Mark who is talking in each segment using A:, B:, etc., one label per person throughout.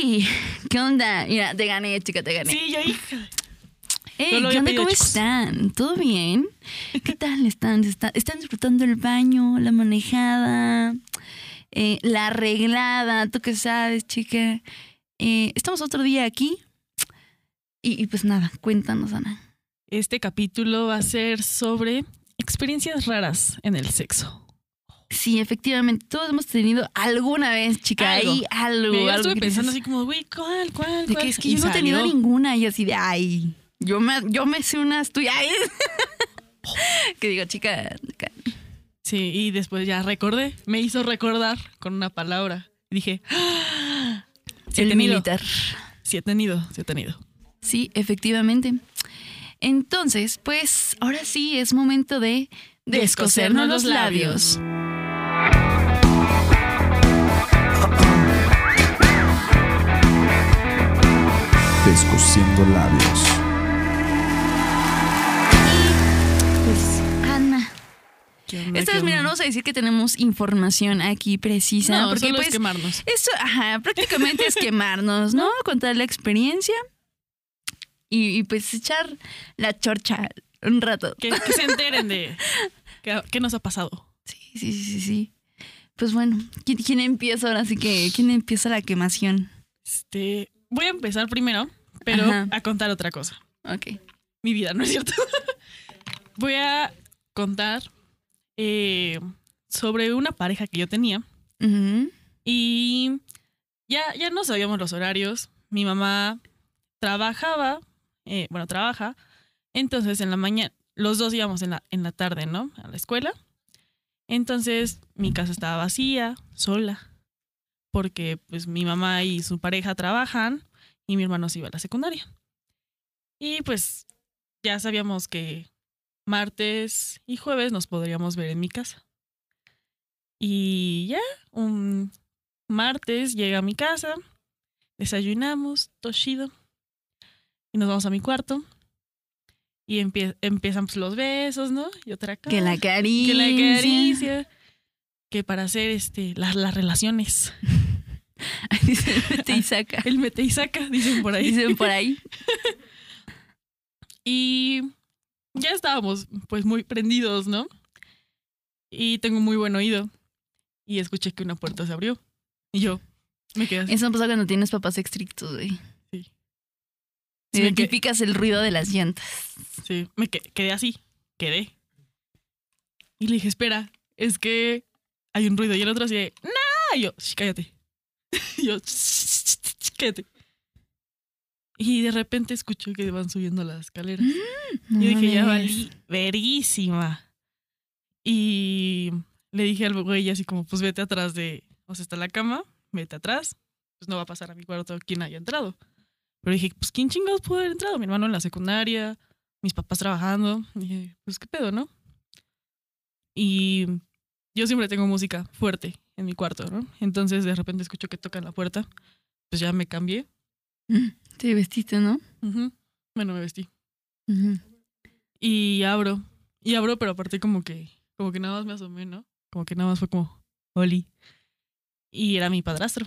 A: ¡Ey! ¿Qué onda? Mira, te gané, chica, te gané.
B: Sí, yo, hija.
A: Ey,
B: no lo
A: ¿qué onda? ¿Cómo
B: chicos.
A: están? ¿Todo bien? ¿Qué tal están? ¿Están, están disfrutando el baño, la manejada, eh, la arreglada? ¿Tú qué sabes, chica? Eh, estamos otro día aquí. Y, y pues nada, cuéntanos, Ana.
B: Este capítulo va a ser sobre experiencias raras en el sexo.
A: Sí, efectivamente, todos hemos tenido alguna vez, chica,
B: Algo.
A: ahí algo.
B: Yo estuve
A: que
B: pensando
A: dices,
B: así como, güey, ¿cuál, cuál, cuál?
A: que es que yo no he tenido ninguna y así de, ay, yo me, yo me sé unas tuyas. Que digo, chica, ca-
B: Sí, y después ya recordé, me hizo recordar con una palabra. Dije, ¡Ah! sí he
A: el
B: tenido,
A: militar.
B: sí he tenido, sí he tenido.
A: Sí, efectivamente. Entonces, pues ahora sí es momento de descosernos los labios.
C: Descosiendo labios.
A: Pues, Ana.
B: ¿Qué onda,
A: Esta vez, mira, no vamos a decir que tenemos información aquí precisa.
B: No,
A: porque
B: solo
A: pues,
B: es quemarnos.
A: Eso, ajá, prácticamente es quemarnos, ¿no? Contar la experiencia y, y, pues echar la chorcha un rato.
B: Que, que se enteren de qué, qué nos ha pasado.
A: Sí, sí, sí, sí, sí. Pues bueno, ¿quién, quién empieza ahora? Así que, ¿quién empieza la quemación?
B: Este, voy a empezar primero, pero
A: Ajá.
B: a contar otra cosa.
A: Ok.
B: Mi vida, ¿no es cierto? voy a contar eh, sobre una pareja que yo tenía y ya, ya no sabíamos los horarios. Mi mamá trabajaba, eh, bueno, trabaja, entonces en la mañana, los dos íbamos en la, en la tarde, ¿no? A la escuela. Entonces mi casa estaba vacía, sola, porque pues mi mamá y su pareja trabajan y mi hermano se iba a la secundaria. Y pues ya sabíamos que martes y jueves nos podríamos ver en mi casa. Y ya, un martes llega a mi casa, desayunamos, toshido, y nos vamos a mi cuarto. Y empie- empiezan pues, los besos, ¿no? Y otra cosa.
A: Que la caricia.
B: Que la caricia. Que para hacer este, las, las relaciones.
A: Dice, mete y saca.
B: El mete y saca, dicen por ahí.
A: Dicen por ahí.
B: Y ya estábamos pues muy prendidos, ¿no? Y tengo muy buen oído. Y escuché que una puerta se abrió. Y yo me quedé así.
A: Eso pasa cuando tienes papás estrictos, güey.
B: Sí. Sí,
A: Identificas el ruido de las llantas.
B: sí, me que- quedé así. Quedé. Y le dije, espera, es que hay un ruido. Y el otro así ¡No! Y yo, "Shh, cállate. Y yo, "Shh, shh, shh, cállate. Y de repente escucho que van subiendo las escaleras. Yo dije, ya valí verísima. Y le dije al güey así como, pues vete atrás de, o sea, está la cama, vete atrás. Pues no va a pasar a mi cuarto quien haya entrado. Pero dije, pues ¿quién chingados pudo haber entrado? Mi hermano en la secundaria, mis papás trabajando. Y dije, pues qué pedo, ¿no? Y yo siempre tengo música fuerte en mi cuarto, ¿no? Entonces de repente escucho que tocan la puerta. Pues ya me cambié.
A: Te vestiste, ¿no?
B: Bueno, me vestí. Y abro. Y abro, pero aparte como que, como que nada más me asomé, ¿no? Como que nada más fue como, Oli. Y era mi padrastro.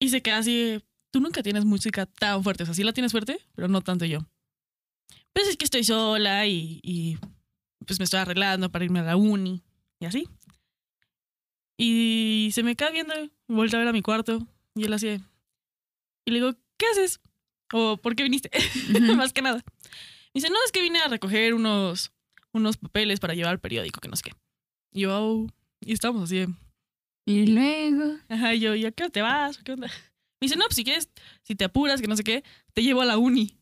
B: Y se queda así, tú nunca tienes música tan fuerte. O sea, sí la tienes fuerte, pero no tanto yo. Pues es que estoy sola y, y pues me estoy arreglando para irme a la uni y así. Y se me queda viendo, vuelve a ver a mi cuarto y él así de- Y le digo, ¿qué haces? O ¿por qué viniste?
A: Ujú.
B: Más que nada. Me dice, no, es que vine a recoger unos, unos papeles para llevar al periódico, que no sé qué. Y yo, "Oh". y estábamos así de,
A: Y luego.
B: Ajá, y yo, ¿y a qué hora te vas? ¿Qué onda? Me dice, no, pues si quieres, si te apuras, que no sé qué, te llevo a la uni.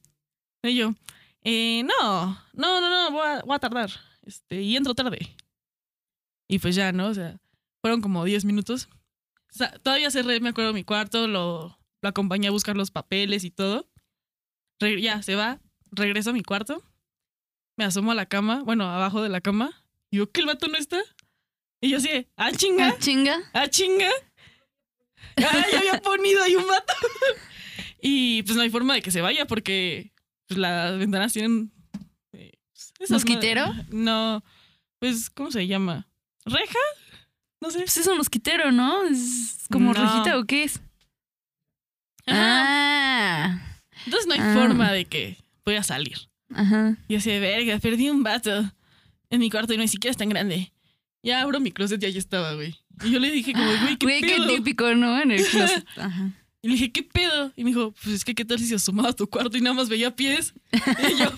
B: Y yo, eh, no, no, no, no, voy a, voy a tardar. Este, y entro tarde. Y pues ya, ¿no? O sea, fueron como 10 minutos. O sea, todavía cerré, me acuerdo, mi cuarto, lo, lo acompañé a buscar los papeles y todo. Re- ya, se va, regreso a mi cuarto, me asomo a la cama, bueno, abajo de la cama, y yo, ¿que el vato no está? Y yo así, ah, chinga.
A: Ah, chinga.
B: ¡Ah, chinga! ¡Ah, ya había ponido ahí un vato! Y pues no hay forma de que se vaya porque pues, las ventanas tienen... eh, pues,
A: ¿Mosquitero?
B: No, pues, ¿cómo se llama? ¿Reja? No sé.
A: Pues es un mosquitero, ¿no? ¿Es como
B: No.
A: rojita o qué es? Ah.
B: Entonces no hay
A: Ah.
B: forma de que pueda salir.
A: Ajá.
B: Y así de verga, perdí un vato en mi cuarto y ni siquiera es tan grande. Ya abro mi closet y ahí estaba, güey. Y yo le dije como, güey, ¿qué
A: Güey, qué típico, ¿no? En el closet. Ajá.
B: Y le dije, ¿qué pedo? Y me dijo, pues es que qué tal si se asomaba a tu cuarto y nada más veía pies. Y yo,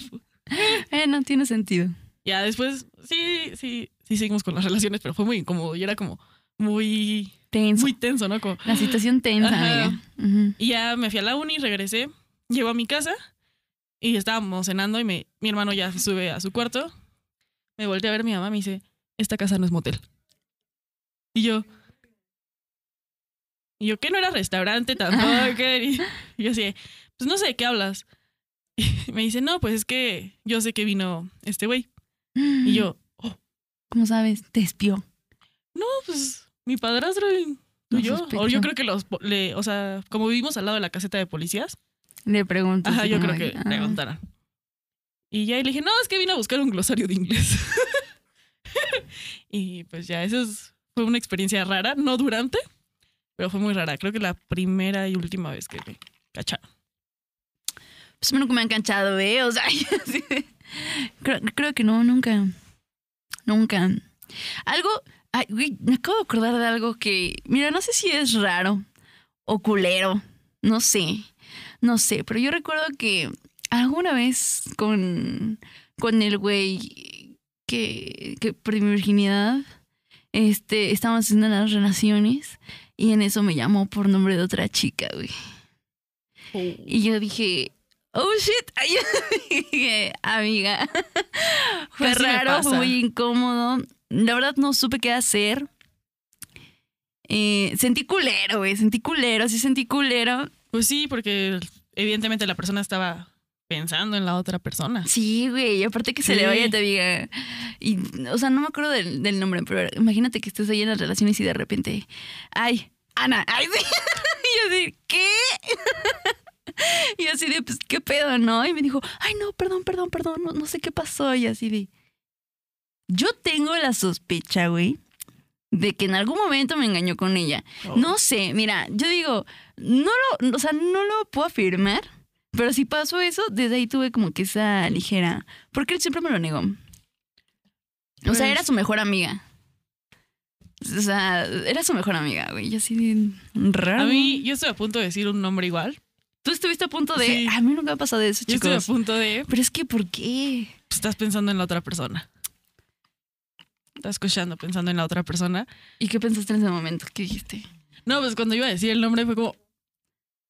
A: Eh, no tiene sentido.
B: ya después, sí, sí, sí seguimos con las relaciones, pero fue muy incómodo y era como muy,
A: Tenso.
B: muy tenso, ¿no? Como,
A: La situación tensa,
B: Ajá. Y ya me fui a la uni, regresé, llego a mi casa y estábamos cenando y me, mi hermano ya se sube a su cuarto. Me volteé a ver a mi mamá y me dice, esta casa no es motel. Y yo, y yo, ¿qué no era restaurante tampoco? Y, yo así, pues no sé de qué hablas. Y me dice, no, pues es que yo sé que vino este güey. Y yo,
A: ¿Cómo sabes? Te espió.
B: no, pues mi padrastro y tú
A: No
B: y yo. O yo creo que los, le, o sea, como vivimos al lado de la caseta de policías,
A: Le pregunto.
B: Ajá, yo creo que
A: ah.
B: preguntaran. Y ya y le dije, no, es que vine a buscar un glosario de inglés. y pues ya, eso es- fue una experiencia rara, no durante, pero fue muy rara. Creo que la primera y última vez que me cacharon.
A: Pues nunca me han canchado, ¿eh? O sea, creo, creo que no, nunca. Nunca. Algo. Ay, güey, me acabo de acordar de algo que. Mira, no sé si es raro o culero. No sé. No sé. Pero yo recuerdo que alguna vez con. Con el güey que. que perdí mi virginidad. Este. Estábamos haciendo las relaciones. Y en eso me llamó por nombre de otra chica, güey. Y yo dije, oh shit. Ay, yo dije, amiga. Fue raro, fue muy incómodo. La verdad no supe qué hacer. Eh, sentí culero, güey. Sentí culero, sí sentí culero.
B: Pues sí, porque evidentemente la persona estaba pensando en la otra persona.
A: Sí, güey. Y aparte que se
B: Sí.
A: le vaya te diga. Y, o sea, no me acuerdo del, del nombre, pero imagínate que estés ahí en las relaciones y de repente. Ay, Ana. Ay, sí. y yo así, ¿qué? y yo así de, pues, ¿qué pedo, no? Y me dijo, ay, no, perdón, perdón, perdón, no, no sé qué pasó. Y así de. Yo tengo la sospecha, güey, de que en algún momento me engañó con ella.
B: Oh.
A: No sé, mira, yo digo, no lo, o sea, no lo puedo afirmar, pero si pasó eso, desde ahí tuve como que esa ligera, porque él siempre me lo negó. O sea,
B: Pues-
A: era su mejor amiga. O sea, era su mejor amiga, güey. Y así de raro.
B: A mí, yo estoy a punto de decir un nombre igual.
A: Tú estuviste a punto de.
B: Sí.
A: A mí nunca me ha pasado eso,
B: Yo estoy a
A: chicos.
B: punto de.
A: Pero es que, ¿por qué?
B: pues, estás pensando en la otra persona. Estás escuchando pensando en la otra persona.
A: ¿Y qué pensaste en ese momento? ¿Qué dijiste?
B: No, pues cuando iba a decir el nombre fue como,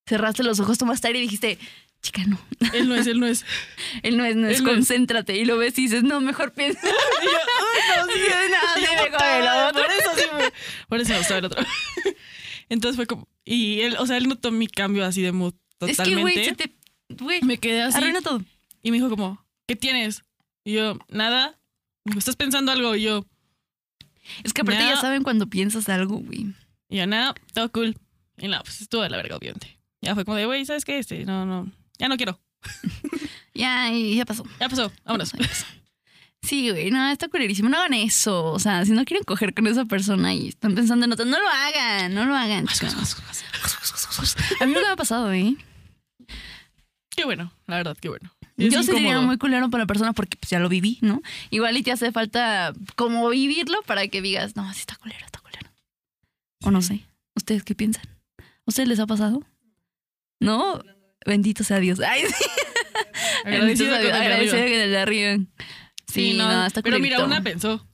A: Cerraste los ojos, tomaste aire y dijiste, chica, no.
B: él no es, él no es.
A: Él no es, no es,
B: Él no es.
A: concéntrate. Y lo ves y dices, no, mejor piensa.
B: Yo, "Ay, no, sí,
A: no, sí.
B: Por eso sí me, por eso me gustaba el otro. Entonces fue como, y él, o sea, él notó mi cambio así de mood
A: Es que,
B: totalmente.
A: güey, se te. Güey,
B: Me quedé así
A: arruina todo.
B: y me dijo como, ¿qué tienes? Y yo, nada. Me dijo, ¿estás pensando algo? Y yo,
A: Es que aparte ya saben cuando piensas algo, güey.
B: y yo, nada, todo cool. Y no, pues estuvo de la verga, obviamente. Ya fue como de, güey, ¿sabes qué? Este, no, no, ya no quiero.
A: Ya, y ya pasó.
B: Ya pasó, vámonos.
A: Ya pasó. Sí, güey, no, está culerísimo. No hagan eso. O sea, si no quieren coger con esa persona y están pensando en otra, no lo hagan, no lo hagan. A mí nunca me ha pasado, ¿eh?
B: Qué bueno, la verdad, qué bueno. Es
A: Yo sería muy culero para la persona porque pues, ya lo viví, ¿no? Igual y te hace falta como vivirlo para que digas, no, sí está culero, está culero. O no sé. ¿Ustedes qué piensan? ¿A ustedes les ha pasado? ¿No? Bendito sea Dios. Ay, sí.
B: Agradecido
A: Bendito sea Dios. Agradecido con el de arriba. Sí, no, está
B: Pero mira, una pensó.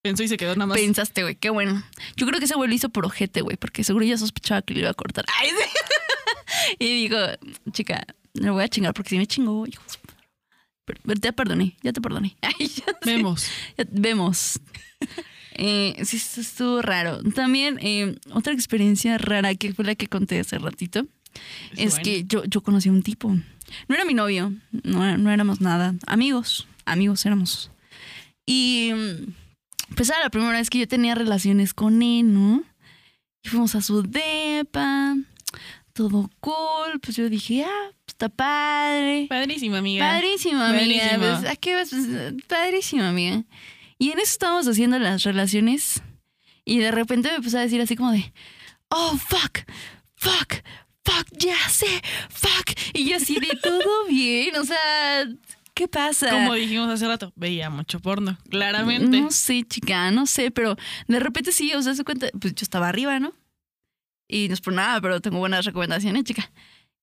B: Pensó y se quedó nada más.
A: Pensaste, güey, qué bueno. Yo creo que ese güey lo hizo por ojete, güey, porque seguro ya sospechaba que le iba a cortar. Ay, sí. y digo, chica, le voy a chingar porque si me chingó, hijo. te perdoné, ya te perdoné. Ay, ya.
B: Vemos.
A: Ya- Vemos. Eh, sí, esto estuvo raro. También, eh, otra experiencia rara que fue la que conté hace ratito es
B: Bueno.
A: que yo, yo conocí a un tipo. No era mi novio, no, no éramos nada. Amigos, amigos éramos. Y mm, pues era la primera vez que yo tenía relaciones con él, ¿no? Y fuimos a su depa, todo cool. Pues yo dije, ah, pues está padre.
B: Padrísima, amiga.
A: Padrísimo, amiga.
B: Padrísimo.
A: Pues, ¿a qué vas? Pues, padrísimo, amiga. Y en eso estábamos haciendo las relaciones. Y de repente me empezó a decir así como de, oh, fuck, fuck, fuck, ya sé, fuck. Y yo así de todo bien, o sea, ¿qué pasa?
B: Como dijimos hace rato, veía mucho porno, claramente.
A: No sé, chica, no sé, pero de repente sí, o sea, se cuenta, pues yo estaba arriba, ¿no? Y no es por nada, pero tengo buenas recomendaciones, chica.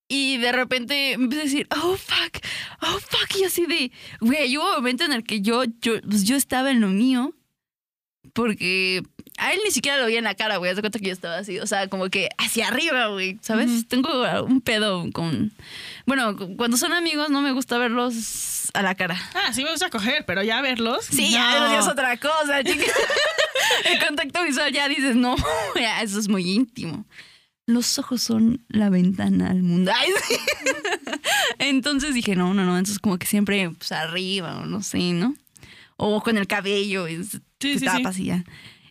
A: Y de repente me empecé a decir, oh, fuck, oh, fuck, y así de, güey, hubo un momento en el que yo, yo, pues yo estaba en lo mío, porque a él ni siquiera lo veía en la cara, güey, haz de cuenta que yo estaba así, o sea, como que hacia arriba, güey, ¿sabes? Tengo un pedo con, bueno, cuando son amigos no me gusta verlos a la cara.
B: Ah, sí me gusta coger, pero ya verlos.
A: Sí,
B: no.
A: ya ya es otra cosa, chica. El contacto visual ya dices, no, ya, eso es muy íntimo. Los ojos son la ventana al mundo. Ay, sí. Entonces dije, no, no, no. Entonces como que siempre pues, arriba o no sé, ¿no? O con el cabello, es,
B: Sí,
A: te
B: sí, sí.
A: tapas y ya.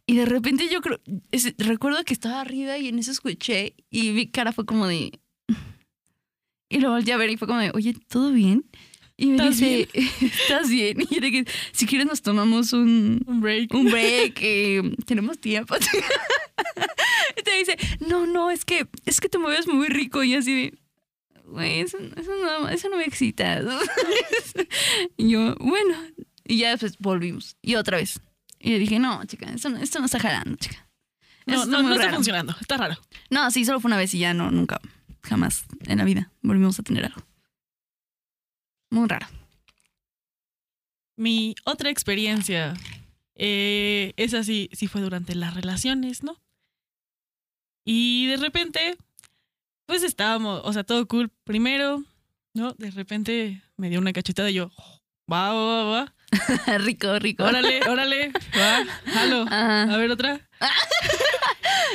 A: Y de repente yo creo, es- recuerdo que estaba arriba y en eso escuché y mi cara fue como de... Y lo volteé a ver y fue como de, oye, ¿todo bien? Y me
B: ¿Estás
A: dice, ¿estás bien? Y yo le dije, si quieres nos tomamos un,
B: Un break.
A: un break, eh, tenemos tiempo. y te dice, no, no, es que, es que te mueves muy rico y así de, güey, eso, eso no, eso no me excita. y yo, bueno, y ya después volvimos. Y otra vez. Y le dije, no, chica, esto, no- esto no está jalando, chica.
B: No, no, no está
A: raro".
B: funcionando. Está raro.
A: No, sí, solo fue una vez y ya no, nunca, jamás en la vida volvimos a tener algo. Muy raro.
B: Mi otra experiencia, eh, esa sí, sí fue durante las relaciones, ¿no? Y de repente, pues estábamos, o sea, todo cool. Primero, ¿no? De repente me dio una cachetada y yo, va, va, va, va.
A: rico, rico.
B: Órale, órale, va, jalo.
A: Ajá.
B: A ver otra.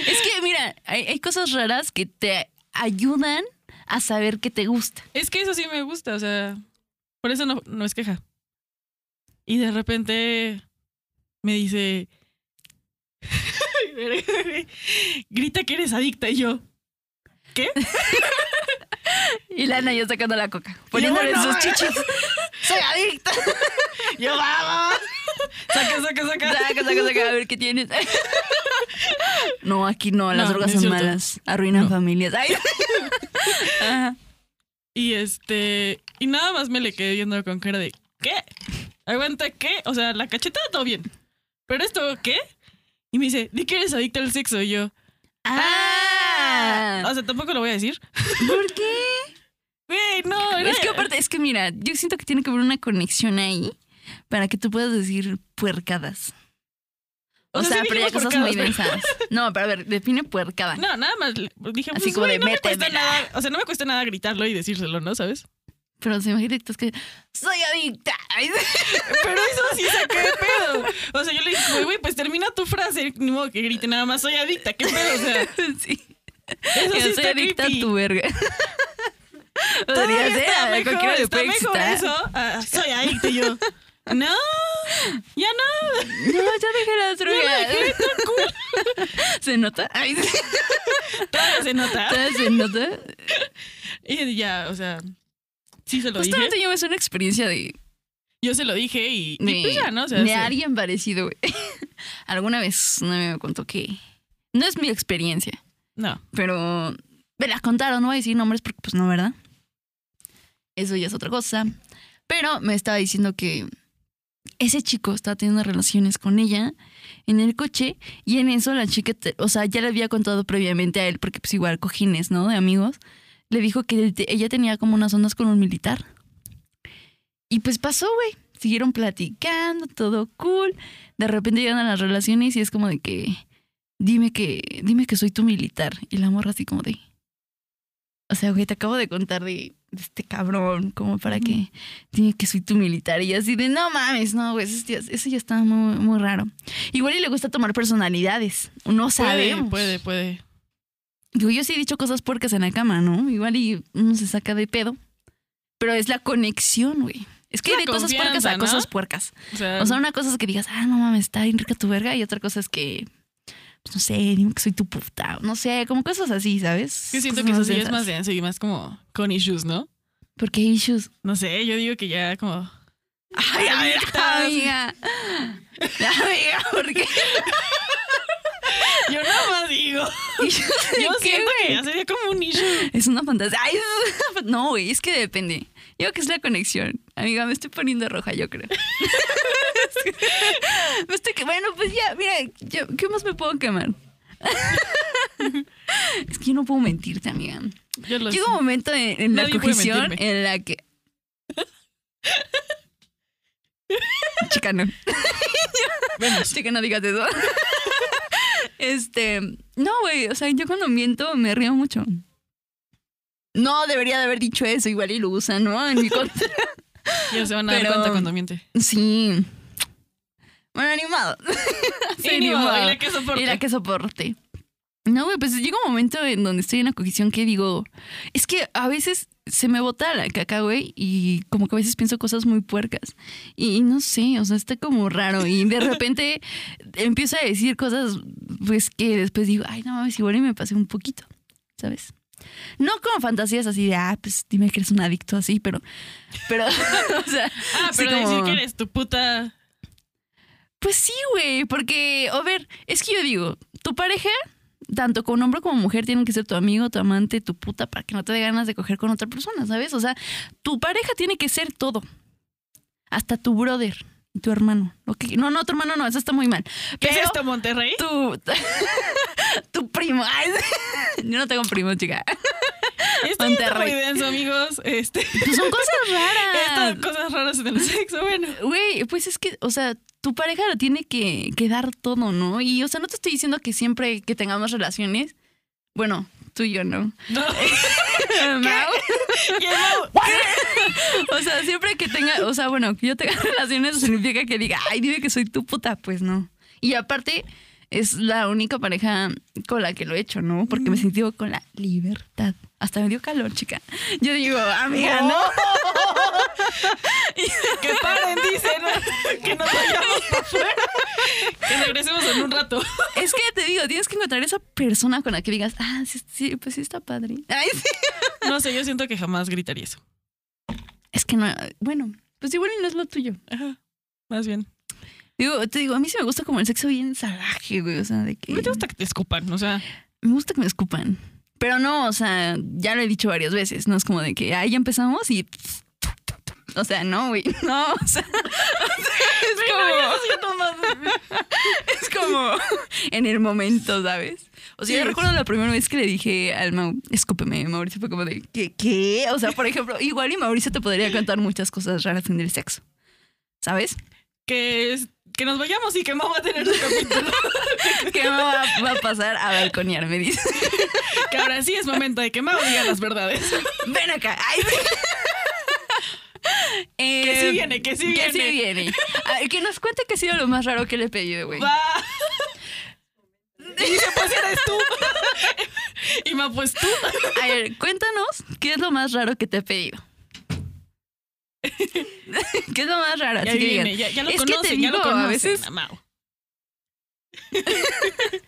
A: Es que, mira, hay, hay cosas raras que te ayudan a saber que te gusta.
B: Es que eso sí me gusta, o sea, por eso no, no es queja. Y de repente me dice, grita que eres adicta y yo, ¿qué?
A: Y Lana ya sacando la coca, poniéndole
B: bueno,
A: sus chichis. Soy adicta.
B: Yo, va, va. Saca, saca, saca.
A: Saca, saca, saca, a ver qué tienes. No, aquí no, las
B: No,
A: drogas
B: no es
A: son
B: cierto.
A: malas. Arruinan
B: No.
A: familias. Ay. Ajá.
B: Y este, y nada más me le quedé viendo con cara de, ¿qué? Aguanta, ¿qué? O sea, la cachetada todo bien. Pero esto, ¿qué? Y me dice, di que eres adicta al sexo. Y yo,
A: Ah.
B: o sea, tampoco lo voy a decir.
A: ¿Por qué?
B: Güey, no,
A: Es que aparte, es que mira, yo siento que tiene que haber una conexión ahí para que tú puedas decir puercadas. O,
B: O sea,
A: sea,
B: sí
A: pero ya cosas muy densas. No, pero a ver, define puercada.
B: No, nada más le- dije,
A: Así
B: pues,
A: como de,
B: no me cuesta nada, o sea, no me cuesta nada gritarlo y decírselo, ¿no? ¿Sabes?
A: Pero se imagina que estás que soy adicta.
B: Pero eso sí saqué de pedo. O sea, yo le dije, güey, güey, pues termina tu frase, ni modo que grite nada más, soy adicta, ¿qué pedo? O sea,
A: sí.
B: eso sí
A: Yo soy
B: está
A: adicta
B: creepy.
A: a tu verga. Podría ser,
B: está mejor,
A: cualquiera le puede
B: mejor
A: excitar.
B: eso. Ah, soy adicta y yo. No, ya no.
A: No, ya dejé las
B: Ya
A: drogas.
B: dejé, cool.
A: ¿Se nota? Ay, sí.
B: Todavía se nota.
A: ¿Todavía ¿Se nota?
B: Y ya, o sea, sí se lo dije.
A: Justamente yo me hice una experiencia de,
B: Yo se lo dije y, y
A: de,
B: pues ya, ¿no? O sea,
A: de
B: sí.
A: alguien parecido, güey. Alguna vez una amiga me contó que no es mi experiencia,
B: No.
A: pero me la contaron, no voy a decir nombres porque pues no, ¿verdad? Eso ya es otra cosa. Pero me estaba diciendo que ese chico estaba teniendo relaciones con ella en el coche y en eso la chica, o sea, ya le había contado previamente a él, porque pues igual cojines, ¿no? De amigos, le dijo que ella tenía como unas ondas con un militar. Y pues pasó, güey. Siguieron platicando, todo cool. De repente llegan a las relaciones y es como de que, dime que, dime que soy tu militar. Y la morra así como de, o sea, güey, te acabo de contar de este cabrón, como para que, dime que soy tu militar. Y así de, no mames, no, güey, eso, ya- eso ya está muy, muy raro. Igual y le gusta tomar personalidades. No
B: Puede,
A: sabemos.
B: puede, puede.
A: Digo, yo sí he dicho cosas puercas en la cama, ¿no? Igual y uno se saca de pedo. Pero es la conexión, güey. Es que hay de cosas puercas a
B: ¿no?
A: cosas puercas.
B: O sea,
A: O sea, una cosa es que digas, ah, no mames, está bien rica tu verga. Y otra cosa es que, pues no sé, dime que soy tu puta. No sé, como cosas así, ¿sabes?
B: yo siento
A: Cosas
B: que eso es más denso y más como con issues, ¿no?
A: Porque hay issues.
B: No sé, yo digo que ya como...
A: Ay, a ver, amiga. Amiga, ¿por qué?
B: Yo nada más digo.
A: Yo, ¿de
B: Yo
A: qué,
B: siento que ya sería como un.
A: Es una fantasía. Ay, no, güey, es que depende. Yo creo que es la conexión. Amiga, me estoy poniendo roja, yo creo. Me estoy bueno, pues ya, mira, yo- ¿qué más me puedo quemar? es que yo no puedo mentirte, amiga.
B: Yo lo
A: Llega un momento en, en la
B: mentirme.
A: en la que. Chica, no. Chica, no digas eso. Este. No, güey. O sea, yo cuando miento me río mucho. No debería de haber dicho eso, igual y lo usan, ¿no? En mi contra.
B: Ya se van a dar cuenta cuando miente.
A: Sí. Bueno, animado. Sí,
B: modo. y la que soporte.
A: Y la que soporte. No, güey, pues llega un momento en donde estoy en la cogición que digo, es que a veces se me bota la caca, güey, y como que a veces pienso cosas muy puercas. Y no sé, o sea, está como raro. Y de repente empiezo a decir cosas, pues que después digo, ay, no mames, igual y me pasé un poquito, ¿sabes? No como fantasías así de, ah, pues dime que eres un adicto así, pero, pero, o sea,
B: Ah, pero
A: como-
B: decir que eres tu puta.
A: pues sí, güey, porque, a ver, es que yo digo, tu pareja, tanto con hombre como mujer, tienen que ser tu amigo, tu amante, tu puta, para que no te dé ganas de coger con otra persona, ¿sabes? O sea, tu pareja tiene que ser todo. Hasta tu brother y tu hermano. No, no, tu hermano no, eso está muy mal.
B: ¿Qué
A: Pero
B: es esto, Monterrey?
A: tu, tu primo. Ay, yo no tengo primo, chica.
B: Esto está
A: Monterrey.
B: muy denso, amigos. Este,
A: Pues son cosas raras.
B: estas cosas raras en el sexo, bueno.
A: Güey, pues es que, o sea, tu pareja lo tiene que, que dar todo, ¿no? Y, o sea, no te estoy diciendo que siempre que tengamos relaciones, bueno, tú y yo no.
B: No.
A: Mau, o sea, siempre que tenga, o sea, bueno, que yo tenga relaciones significa que diga, ay, dime que soy tu puta, pues no. Y aparte, es la única pareja con la que lo he hecho, ¿no? Porque me sentido con la libertad. Hasta me dio calor, chica. Yo digo, amiga, no.
B: Que paren, dicen. Que nos vayamos para afuera. Que regresemos en un rato.
A: Es que te digo, tienes que encontrar esa persona con la que digas, ah, sí, sí, pues sí está padre. Ay, sí.
B: No sé, yo siento que jamás gritaría eso.
A: Es que no, bueno, pues igual no es lo tuyo.
B: Ajá. Más bien.
A: Digo, te digo, a mí sí me gusta como el sexo bien salvaje, güey. O sea, de que.
B: ¿No te gusta que te escupan? O sea,
A: Me gusta que me escupan. Pero no, o sea, ya lo he dicho varias veces. No es como de que, ah, ya empezamos y. O sea, no, güey. No, o sea. es como. es como en el momento, ¿sabes? O sea, yo recuerdo la primera vez que le dije al Mau, escúpeme, Mauricio fue como de, ¿qué? ¿Qué? O sea, por ejemplo, igual y Mauricio te podría contar muchas cosas raras en el sexo. ¿Sabes?
B: que, es- que nos vayamos y que Mau va a tener un capítulo.
A: ¿Qué me va, va a pasar a balconear? Me dice.
B: Que ahora sí es momento de que Mau diga las verdades.
A: Ven acá. Ay. Eh,
B: Que sí viene, que sí
A: Que
B: viene.
A: sí viene. A ver, que nos cuente qué ha sido lo más raro que le he pedido, güey.
B: Y dice, pues eres tú. Y Mau, pues tú.
A: A ver, cuéntanos qué es lo más raro que te he pedido. ¿Qué es lo más raro?
B: Ya
A: Así que
B: viene, ya, ya lo
A: es que te
B: conocen, ya lo
A: digo, a
B: conocen.
A: veces-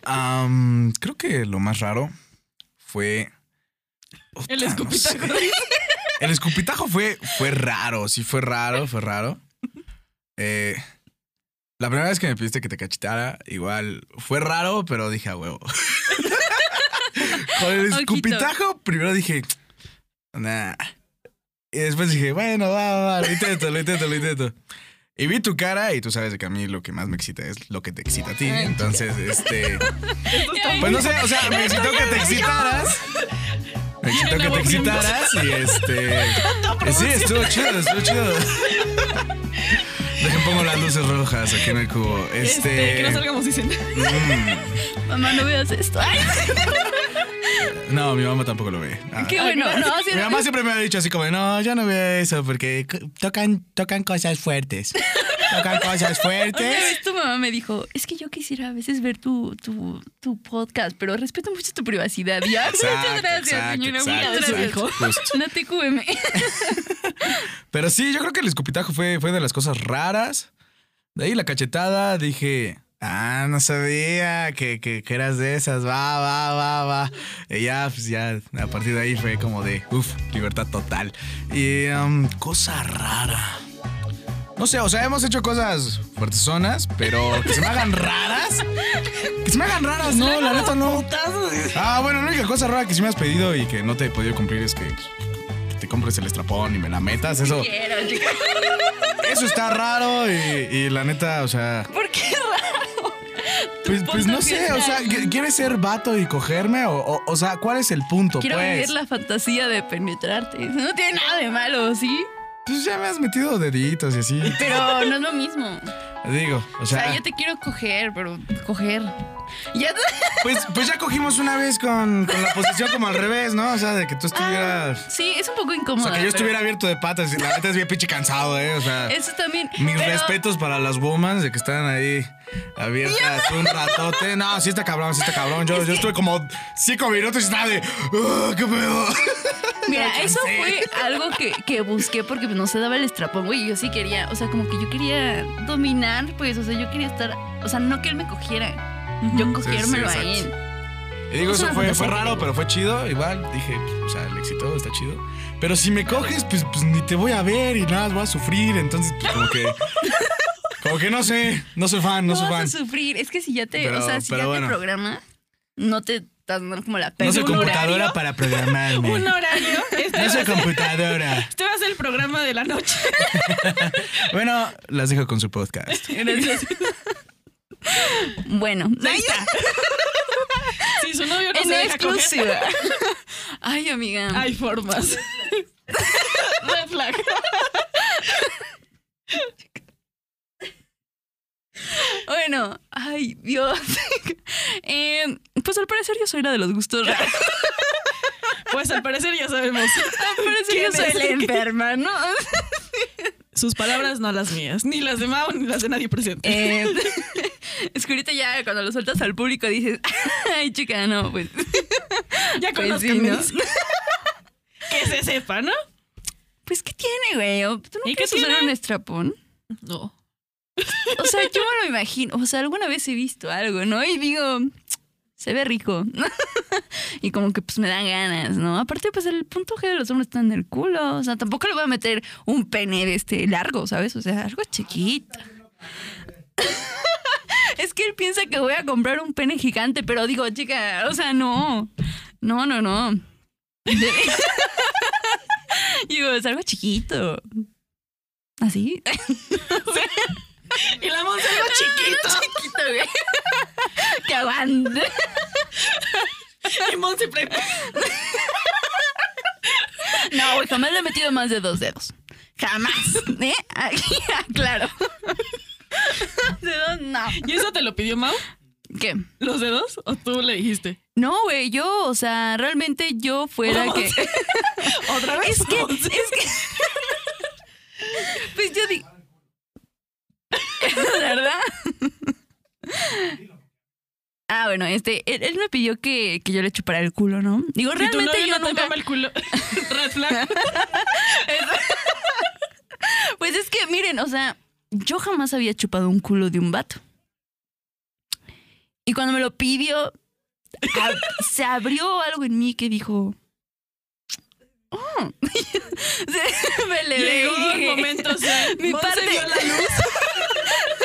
B: a.
C: Am, creo que lo más raro fue.
B: El
C: no
B: escupitajo.
C: sé. El escupitajo fue, fue raro, sí fue raro, fue raro. Eh, la primera vez que me pediste que te cachitara, igual fue raro, pero dije a huevo. Con el
A: Ojito.
C: escupitajo, primero dije, nah. Y después dije, bueno, va, va, va, lo intento, lo intento, lo intento. Y vi tu cara y tú sabes que a mí lo que más me excita es lo que te excita a ti. Entonces, este... Pues no sé, o sea, me excitó que te excitaras. Me excitó que te excitaras y este. Sí, estuvo chido, estuvo chido. Dejen pongo las luces rojas aquí en el cubo.
B: Este, que no
C: Este.
B: salgamos dicen.
C: mm,
A: Mamá, no veas esto. Ay,
C: no, mi mamá tampoco lo ve. Ah.
A: qué bueno. No, sí,
C: Mi mamá siempre me ha dicho así como, no, yo no veo eso porque tocan, tocan cosas fuertes. Tocan cosas
A: Una
C: fuertes.
A: vez tu mamá me dijo, es que yo quisiera a veces ver tu, tu, tu podcast, pero respeto mucho tu privacidad. "Ah, muchas gracias,
C: exacto,
A: señora.
C: exacto,
A: muchas gracias. No te.
C: Pero sí, yo creo que el escupitajo fue, fue de las cosas raras. De ahí la cachetada, dije, ah, no sabía que, que, que eras de esas, va, va, va, va. Y ya, pues ya, a partir de ahí fue como de, uff, libertad total. Y um, cosa rara. No sé, o sea, hemos hecho cosas fuertezonas, pero que se me hagan raras. Que se me hagan raras, no, la neta no. Ah, bueno, la única cosa rara que sí me has pedido y que no te he podido cumplir es que, que te compres el estrapón y me la metas. Eso, eso está raro y, y la neta, o sea,
A: ¿Por qué raro?
C: Pues, pues no sé, o sea, ¿qu- ¿quieres ser vato y cogerme? O, o, o sea, ¿cuál es el punto,
A: Quiero
C: pues?
A: vivir la fantasía de penetrarte. No tiene nada de malo, ¿sí?
C: Pues ya me has metido deditos y así.
A: Pero no es lo mismo.
C: Digo, o
A: O
C: sea,
A: sea, yo te quiero coger, pero coger. Ya
C: pues, pues ya cogimos una vez con, con la posición como al revés, ¿no? O sea, de que tú estuvieras...
A: Sí, es un poco
C: O
A: incómodo.
C: sea, que yo estuviera abierto de patas y la neta es bien pinche cansado, ¿eh? O sea,
A: Eso también.
C: mis
A: pero-
C: respetos para las women de que están ahí abiertas un ratote. No, sí está cabrón, sí está cabrón. Yo, yo estuve como cinco minutos y estaba de... "Ah, ¿Qué pedo?
A: Mira, eso fue algo que, que busqué porque no se daba el estrapón, güey. Yo sí quería, o sea, como que yo quería dominar, pues, o sea, yo quería estar, o sea, no que él me cogiera, yo cogérmelo
C: sí,
A: a él.
C: Y digo,
A: Es
C: eso fue, fue raro, pero fue chido. Igual dije, o sea, el éxito está chido. Pero si me coges, pues, pues ni te voy a ver y nada, voy a sufrir. Entonces, pues como que. Como que no sé, no soy fan, no,
A: No
C: soy
A: vas
C: fan.
A: a sufrir, es que si ya te,
C: Pero-
A: o sea, si ya
C: bueno.
A: te programa, no te estás dando como la
C: No soy computadora
B: horario?
C: para programarme.
B: Un horario. Este,
C: No soy computadora.
B: este va a ser el programa de la noche.
C: Bueno, las dejo con su podcast.
A: Gracias. bueno,
B: Ahí está. Si su novio no
A: en
B: se deja coger,
A: exclusiva. Ay, amiga.
B: hay formas. Red flag.
A: Bueno, ay, Dios. Eh, pues al parecer yo soy la de los gustos raros.
B: Pues al parecer ya sabemos.
A: Al parecer
B: ¿Quién
A: yo soy la enferma, ¿no?
B: Sus palabras, no las mías. Ni las de Mao, ni las de nadie presente.
A: Eh, es que ahorita ya cuando lo sueltas al público dices, ay, chica, no, pues.
B: ya
A: pues
B: conozco
A: sí, ¿no?
B: Que se sepa, ¿no?
A: Pues, ¿qué tiene, güey? ¿O ¿Tú no
B: ¿Y qué
A: quieres usar un estrapón?
B: No.
A: O sea, yo me lo imagino. O sea, alguna vez he visto algo, ¿no? Y digo, se ve rico. y como que pues me dan ganas, ¿no? Aparte, pues el punto G de los hombres está en el culo. O sea, tampoco le voy a meter un pene de este largo, ¿sabes? O sea, algo chiquito. es que él piensa que voy a comprar un pene gigante, pero digo, chica, o sea, no. No, no, no. digo, es algo chiquito. ¿Así?
B: Y la Monse algo chiquito.
A: chiquito, güey. que aguante.
B: Y Monse pre-
A: No, güey, jamás le he metido más de dos dedos. Jamás. ¿Eh? Claro. Dedos, no.
B: ¿Y eso te lo pidió Mau?
A: ¿Qué?
B: ¿Los dedos? ¿O tú le dijiste?
A: No, güey, yo, o sea, realmente yo fuera que.
B: ¿Otra vez?
A: Es que, es que. Pues yo digo. ¿Verdad? Ah, bueno, este, él, él me pidió que, que yo le chupara el culo, ¿no? Digo,
B: tu
A: realmente yo
B: no te
A: nunca.
B: mama el culo. Red flag.
A: Pues es que, miren, o sea, yo jamás había chupado un culo de un vato. Y cuando me lo pidió, se abrió algo en mí que dijo. "Oh". Se- me le
B: Llegó el momento, o sea,
A: Mi parte-
B: vio la luz.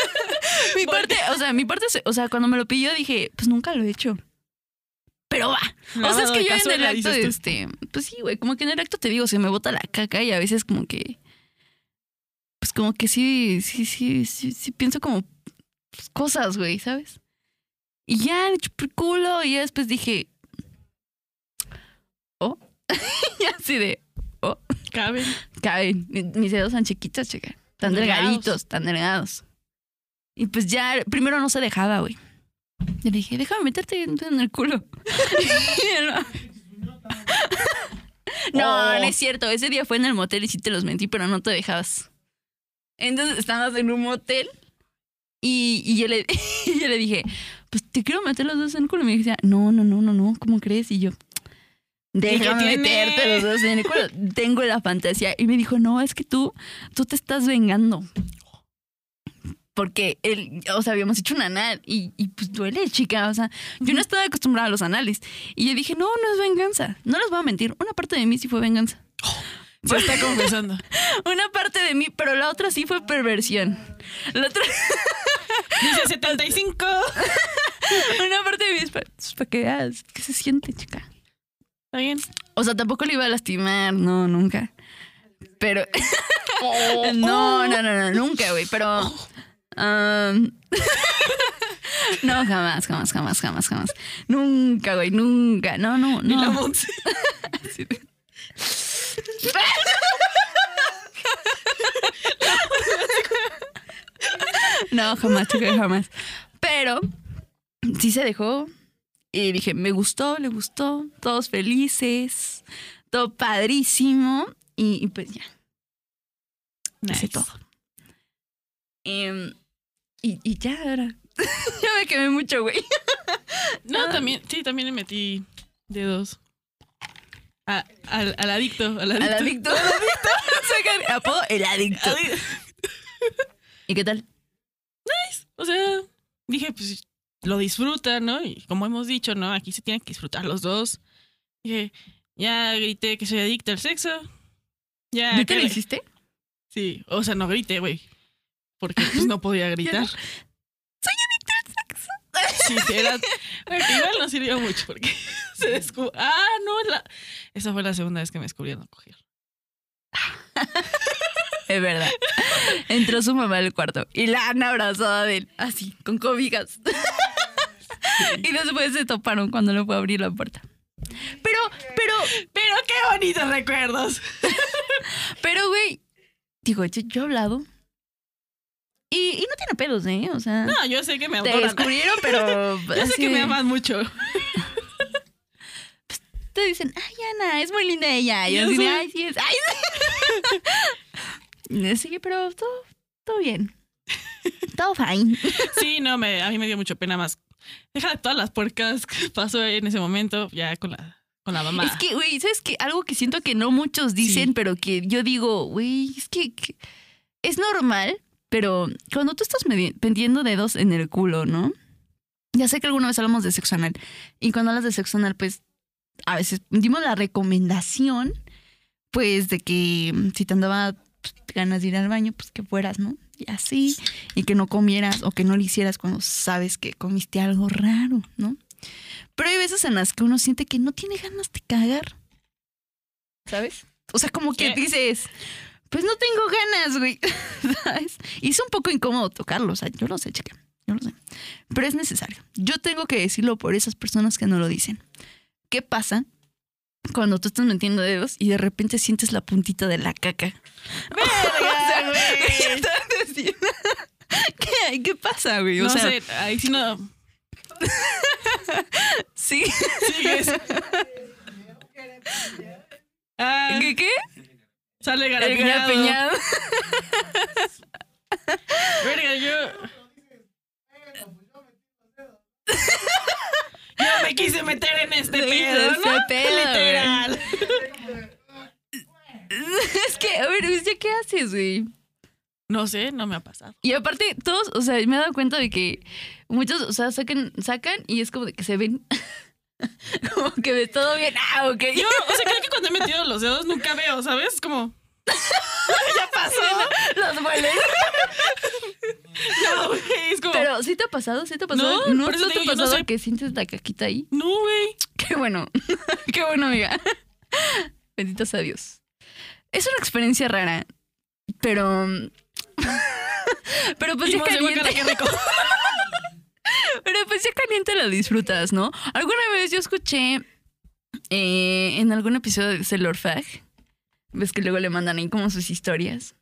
A: mi parte, o sea, mi parte, o sea, cuando me lo pidió dije, pues nunca lo he hecho. Pero va. O sea, es que yo en el acto, este, pues sí, güey, como que en el acto te digo, se me bota la caca y a veces como que, pues como que sí, sí, sí, sí, sí pienso como pues, cosas, güey, ¿sabes? Y ya le chupé el culo y ya después dije, oh, y así de,
B: Caben.
A: caben, mis dedos son chiquitos, chica, tan delgaditos, tan delgados. Y pues ya, primero no se dejaba, güey. Y le dije, déjame meterte en el culo. Él, no, no, no es cierto. Ese día fue en el motel y sí te los mentí, pero no te dejabas. Entonces estábamos en un motel y, y yo, le, y yo le dije, pues te quiero meter los dos en el culo. Y me decía, no, no, no, no, no, ¿cómo crees? Y yo, déjame meterte los dos en el culo. Tengo la fantasía. Y me dijo, no, es que tú, tú te estás vengando. Porque él, o sea, habíamos hecho un anal y, y pues duele, chica. O sea, yo no estaba acostumbrada a los anales. Y yo dije, no, no es venganza. No les voy a mentir. Una parte de mí sí fue venganza.
B: Se está confesando.
A: Una parte de mí, pero la otra sí fue perversión. La otra,
B: Dice 75.
A: una parte de mí es para, para que veas qué se siente, chica.
B: Está bien.
A: O sea, tampoco le iba a lastimar, no, nunca. Pero. no, no, no, no, nunca, güey. Pero. Um, no, jamás, jamás, jamás, jamás, jamás. Nunca, güey, nunca. No, no,
B: la
A: no.
B: Monse.
A: Así de- No, jamás, chica, jamás. Pero sí se dejó. Y dije, me gustó, le gustó, todos felices, todo padrísimo. Y, y pues ya, hice
B: Nice.
A: todo. Em, y, y ya, ahora. ya me quemé mucho, güey.
B: No, también, sí, también le metí dedos. A- al, al adicto, al adicto.
A: Al adicto. Al adicto. Apodo el adicto.
B: Adi-
A: ¿Y qué tal?
B: O sea, dije, pues lo disfruta, ¿no? Y como hemos dicho, ¿no? Aquí se tienen que disfrutar los dos. Dije, ya grité que soy adicta al sexo. Ya.
A: ¿De qué le
B: que-
A: hiciste?
B: Sí, o sea, no grité, güey. Porque pues no podía gritar.
A: Soy
B: adicta al sexo. Sí, era. Igual no sirvió mucho porque se descubrió. Ah, no, la... esa fue la segunda vez que me descubrieron coger.
A: Es verdad. Entró su mamá al cuarto y la Ana abrazada de él, así, con cobijas. y después se toparon cuando le fue a abrir la puerta. Pero, pero,
B: Pero qué bonitos recuerdos.
A: pero, güey, digo, yo, yo he hablado. Y, y no tiene pedos, ¿eh? O sea,
B: No, yo sé que me
A: te
B: adoran.
A: descubrieron, pero.
B: Yo sé que me aman mucho.
A: Te dicen, ay, Ana, es muy linda ella. Y yo así
B: sé.
A: ay, sí es. Ay, sí. Sí, pero todo, todo bien. Todo fine.
B: Sí, no, me, a mí me dio mucho pena más. Deja de todas las puercas que pasó en ese momento ya con la, con la mamá.
A: Es que, güey, ¿sabes qué? Algo que siento que no muchos dicen,
B: Sí.
A: pero que yo digo, güey, es que, que es normal, pero cuando tú estás pendiendo dedos en el culo, ¿no? Ya sé que alguna vez hablamos de sexo anal. Y cuando hablas de sexo anal, pues a veces dimos la recomendación, pues, de que si te andaba pues, ganas de ir al baño, pues que fueras, ¿no? Y así. Y que no comieras o que no lo hicieras cuando sabes que comiste algo raro, ¿no? Pero hay veces en las que uno siente que no tiene ganas de cagar. ¿Sabes? O sea, como que dices, pues no tengo ganas, güey. ¿Sabes? Y es un poco incómodo tocarlo. O sea, yo lo sé, chica. Yo lo sé. Pero es necesario. Yo tengo que decirlo por esas personas que no lo dicen. ¿Qué pasa cuando tú estás metiendo dedos y de repente sientes la puntita de la caca?
B: ¡Verga, güey!
A: ¿Qué, hay? ¿Qué pasa, güey? O
B: No
A: sea,
B: sé, ahí sí no.
A: sí.
B: Sigues.
A: ¿Qué? qué?
B: Sale garapiñado.
A: garapiñado.
B: Verga, yo. Yo me quise meter en este
A: Me
B: pedo,
A: ese
B: ¿no?
A: pedo,
B: Literal.
A: Es que, a ver, ¿ya qué haces, güey?
B: No sé, no me ha pasado.
A: Y aparte, todos, o sea, me he dado cuenta de que muchos, o sea, sacan, sacan y es como de que se ven. como que ve todo bien. Ah, ok.
B: Yo, o sea, creo que cuando he metido los dedos nunca veo, ¿sabes? Como. ya pasó.
A: Los hueles.
B: No, güey. Es como.
A: Pero, ¿sí te ha pasado? ¿Sí te ha pasado?
B: No,
A: ¿No,
B: por eso
A: ¿no
B: te
A: ha
B: yo no
A: pasado
B: soy-
A: que sientes la caquita ahí?
B: No, güey.
A: Qué bueno. Qué bueno, amiga. Bendito sea Dios. Es una experiencia rara, pero... pero pues
B: Y
A: ya caliente.
B: rico.
A: Pero pues ya caliente lo disfrutas, ¿no? Alguna vez yo escuché eh, en algún episodio de Sailor Fag, ves que luego le mandan ahí como sus historias.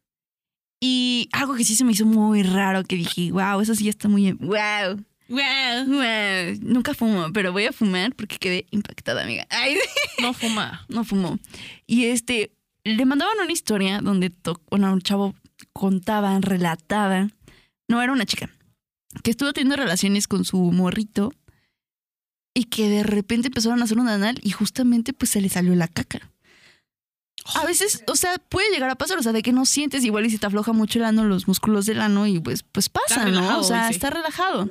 A: Y algo que sí se me hizo muy raro, que dije, wow, eso sí está muy... Wow,
B: Wow.
A: wow. Nunca fumo, pero voy a fumar porque quedé impactada, amiga. Ay,
B: No fuma.
A: no fumó. Y este, le mandaban una historia donde bueno, un chavo contaba, relataba, no era una chica, que estuvo teniendo relaciones con su morrito y que de repente empezaron a hacer un anal y justamente pues se le salió la caca. A veces, o sea, puede llegar a pasar, o sea, de que no sientes igual y se te afloja mucho el ano, los músculos del ano y pues, pues pasa, ¿no? O sea,
B: sí.
A: está relajado.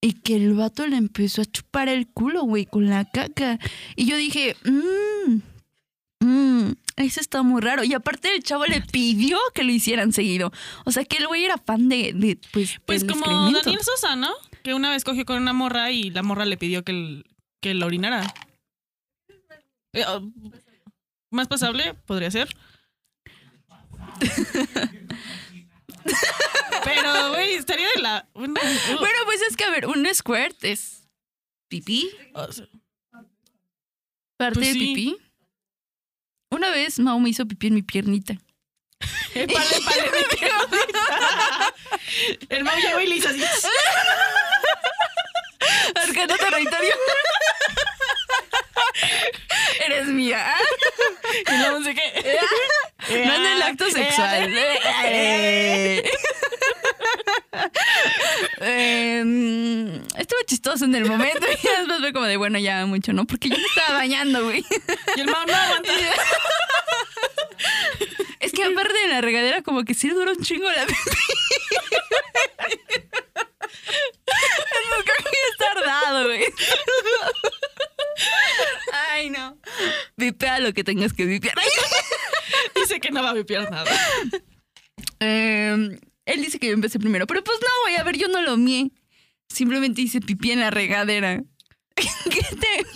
A: Y que el vato le empezó a chupar el culo, güey, con la caca. Y yo dije, mmm, Eso está muy raro. Y aparte el chavo le pidió que lo hicieran seguido. O sea que el güey era fan de, de pues,
B: Pues
A: del
B: como. Daniel Sosa, ¿no? Que una vez cogió con una morra y la morra le pidió que, el- que la orinara. Eh, ah, Más pasable, podría ser. Pero, güey, estaría de la. Bueno,
A: Bueno, pues es que a ver, un squirt es pipí,
B: o sea,
A: parte
B: Pues
A: de
B: sí.
A: pipí. Una vez Mao me hizo pipí en mi piernita.
B: épale, épale, mi piernita. El Mau llegó y le hizo así.
A: Arcano territorio. Eres mía.
B: Y luego no sé qué.
A: No en el acto sexual. Eh. Estuvo chistoso en el momento y después fue como de bueno ya mucho, ¿no? Porque yo me estaba bañando, güey.
B: Y el Mau no aguanta.
A: Es que aparte de la regadera como que sí duró un chingo la pipí. Nunca había tardado, güey. Ay, no. Vipea lo que tengas que vipear.
B: Dice que no va a vipiar nada.
A: Em, él dice que yo empecé primero, pero pues no, güey, a ver, yo no lo mié. Simplemente hice pipí en la regadera. ¿Qué te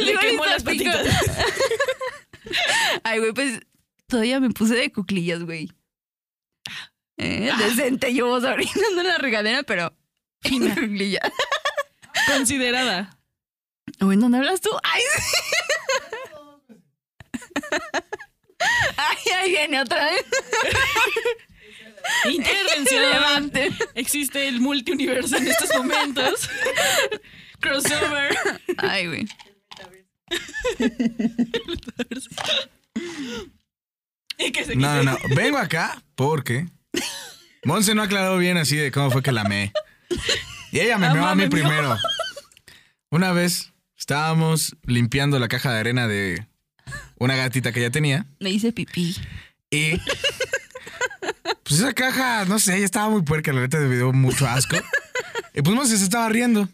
B: Le quemó las patitas.
A: Ay, güey, pues todavía me puse de cuclillas, güey. Eh, decente, yo vos orinando en la regadera, pero en cuclillas.
B: Considerada.
A: ¿O en dónde hablas tú? Ay, Ay, ahí viene otra vez.
B: Intervención.
A: Levante.
B: Existe el multiuniverso en estos momentos. Crossover.
A: Ay, güey.
B: Y que se
C: No, no, no. Vengo acá porque Monse no aclaró bien así de cómo fue que la me. Y ella me meó a mí primero. Una vez estábamos limpiando la caja de arena de una gatita que ya tenía.
A: Me hice pipí.
C: Y pues esa caja, no sé, ya estaba muy puerca, la neta me dio mucho asco. Y pues Monse se estaba riendo.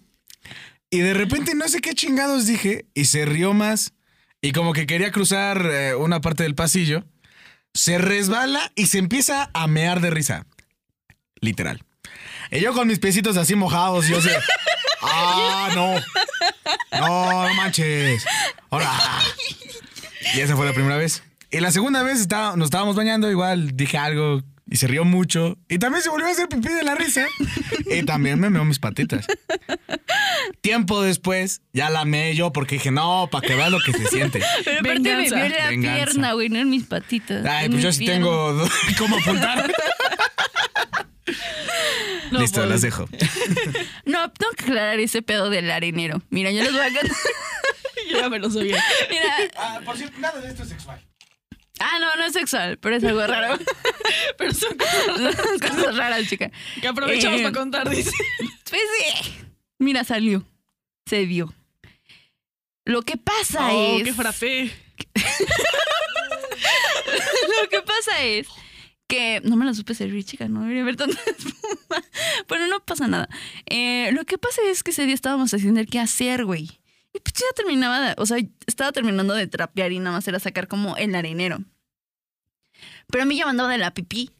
C: Y de repente no sé qué chingados dije y se rió más. Y como que quería cruzar eh, una parte del pasillo, se resbala y se empieza a mear de risa. Literal. Y yo con mis piecitos así mojados, yo sé. Ah, no. No, no manches. Ahora. Y esa fue la primera vez. Y la segunda vez estaba- nos estábamos bañando, igual dije algo y se rió mucho. Y también se volvió a hacer pipí de la risa. Y también me meó mis patitas. Tiempo después, ya la meé yo porque dije, no, para que veas lo que se siente.
A: Pero aparte me vio en la
C: Venganza.
A: pierna, güey, no en mis patitas.
C: Ay,
A: en
C: pues yo sí
A: pierna.
C: tengo cómo apuntar.
B: No
C: Listo,
B: puedo.
C: las dejo.
A: No, tengo que aclarar ese pedo del arenero. Mira, yo les voy a contar.
B: Yo ya me lo sabía.
A: Mira.
C: por cierto, nada de esto es sexual.
A: Ah, no, no es sexual, pero es algo raro.
B: Pero son cosas
A: Cosas raras, chica.
B: que aprovechamos
A: Eh,
B: para contar, dice.
A: Pues sí. Mira, salió. Se dio. Lo que pasa
B: Oh,
A: es.
B: qué frappé.
A: Lo que pasa es que no me la supe servir, chica, no debería haber tanta espuma. Bueno, no pasa nada. Eh, lo que pasa es que ese día estábamos haciendo el qué hacer, güey. Y pues ya terminaba, o sea, estaba terminando de trapear y nada más era sacar como el arenero. Pero a mí ya me andaba de la pipí.